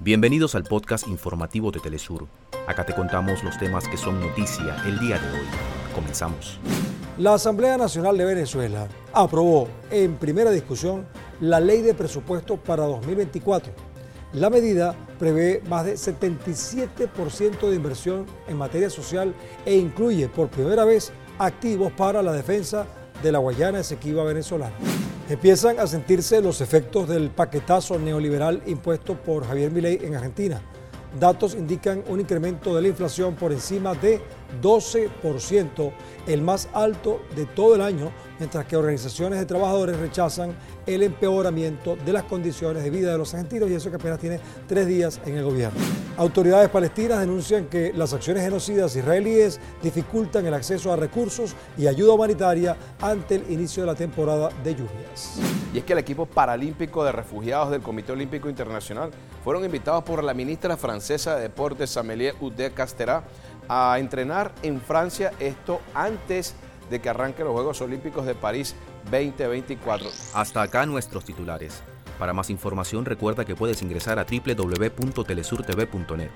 Bienvenidos al podcast informativo de Telesur. Acá te contamos los temas que son noticia el día de hoy. Comenzamos. La Asamblea Nacional de Venezuela aprobó en primera discusión la ley de presupuesto para 2024. La medida prevé más de 77% de inversión en materia social e incluye por primera vez activos para la defensa de la Guayana Esequiba venezolana. Empiezan a sentirse los efectos del paquetazo neoliberal impuesto por Javier Milei en Argentina. Datos indican un incremento de la inflación por encima de 12%, el más alto de todo el año, mientras que organizaciones de trabajadores rechazan el empeoramiento de las condiciones de vida de los argentinos y eso que apenas tiene tres días en el gobierno. Autoridades palestinas denuncian que las acciones genocidas israelíes dificultan el acceso a recursos y ayuda humanitaria ante el inicio de la temporada de lluvias. Y es que el equipo paralímpico de refugiados del Comité Olímpico Internacional fueron invitados por la ministra francesa de Deportes, Amélie Oudé-Castéra, a entrenar en Francia, esto antes de que arranquen los Juegos Olímpicos de París 2024. Hasta acá nuestros titulares. Para más información recuerda que puedes ingresar a www.telesurtv.net.